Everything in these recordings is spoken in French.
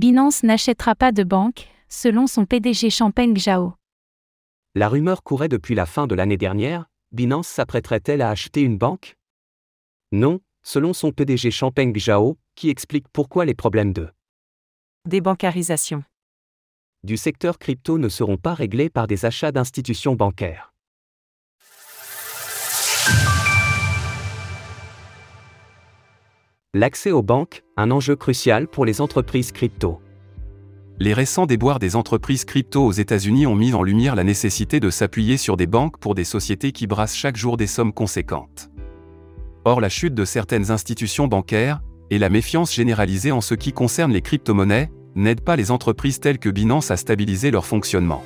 Binance n'achètera pas de banque, selon son PDG Champagne Zhao. La rumeur courait depuis la fin de l'année dernière, Binance s'apprêterait-elle à acheter une banque? Non, selon son PDG Champagne Zhao, qui explique pourquoi les problèmes de débancarisation du secteur crypto ne seront pas réglés par des achats d'institutions bancaires. L'accès aux banques, un enjeu crucial pour les entreprises crypto. Les récents déboires des entreprises crypto aux États-Unis ont mis en lumière la nécessité de s'appuyer sur des banques pour des sociétés qui brassent chaque jour des sommes conséquentes. Or, la chute de certaines institutions bancaires, et la méfiance généralisée en ce qui concerne les crypto-monnaies, n'aident pas les entreprises telles que Binance à stabiliser leur fonctionnement.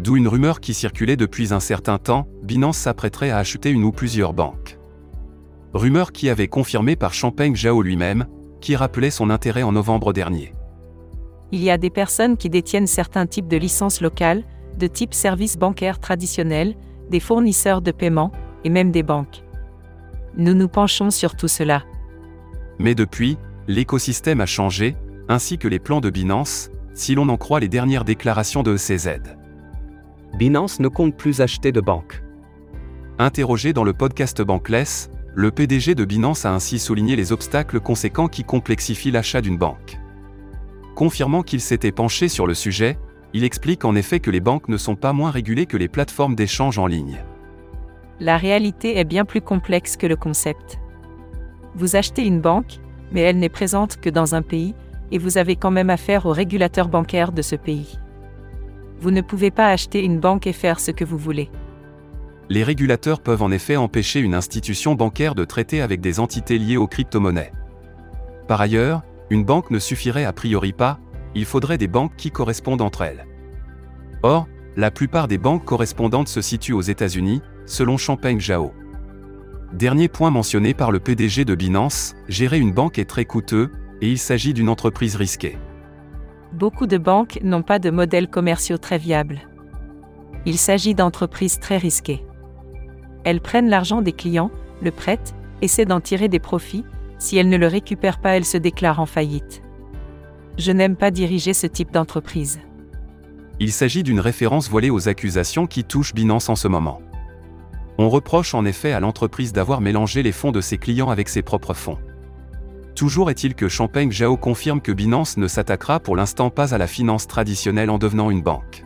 D'où une rumeur qui circulait depuis un certain temps, Binance s'apprêterait à acheter une ou plusieurs banques. Rumeur qui avait confirmé par Champagne Zhao lui-même, qui rappelait son intérêt en novembre dernier. Il y a des personnes qui détiennent certains types de licences locales, de type services bancaires traditionnels, des fournisseurs de paiement, et même des banques. Nous nous penchons sur tout cela. Mais depuis, l'écosystème a changé, ainsi que les plans de Binance, si l'on en croit les dernières déclarations de ECZ. Binance ne compte plus acheter de banques. Interrogé dans le podcast Bankless, le PDG de Binance a ainsi souligné les obstacles conséquents qui complexifient l'achat d'une banque. Confirmant qu'il s'était penché sur le sujet, il explique en effet que les banques ne sont pas moins régulées que les plateformes d'échange en ligne. La réalité est bien plus complexe que le concept. Vous achetez une banque, mais elle n'est présente que dans un pays, et vous avez quand même affaire au régulateur bancaire de ce pays. Vous ne pouvez pas acheter une banque et faire ce que vous voulez. Les régulateurs peuvent en effet empêcher une institution bancaire de traiter avec des entités liées aux crypto-monnaies. Par ailleurs, une banque ne suffirait a priori pas, il faudrait des banques qui correspondent entre elles. Or, la plupart des banques correspondantes se situent aux États-Unis, selon Champagne Zhao. Dernier point mentionné par le PDG de Binance, gérer une banque est très coûteux, et il s'agit d'une entreprise risquée. Beaucoup de banques n'ont pas de modèles commerciaux très viables. Il s'agit d'entreprises très risquées. Elles prennent l'argent des clients, le prêtent, essaient d'en tirer des profits, si elles ne le récupèrent pas, elles se déclarent en faillite. Je n'aime pas diriger ce type d'entreprise. Il s'agit d'une référence voilée aux accusations qui touchent Binance en ce moment. On reproche en effet à l'entreprise d'avoir mélangé les fonds de ses clients avec ses propres fonds. Toujours est-il que Champagne Zhao confirme que Binance ne s'attaquera pour l'instant pas à la finance traditionnelle en devenant une banque.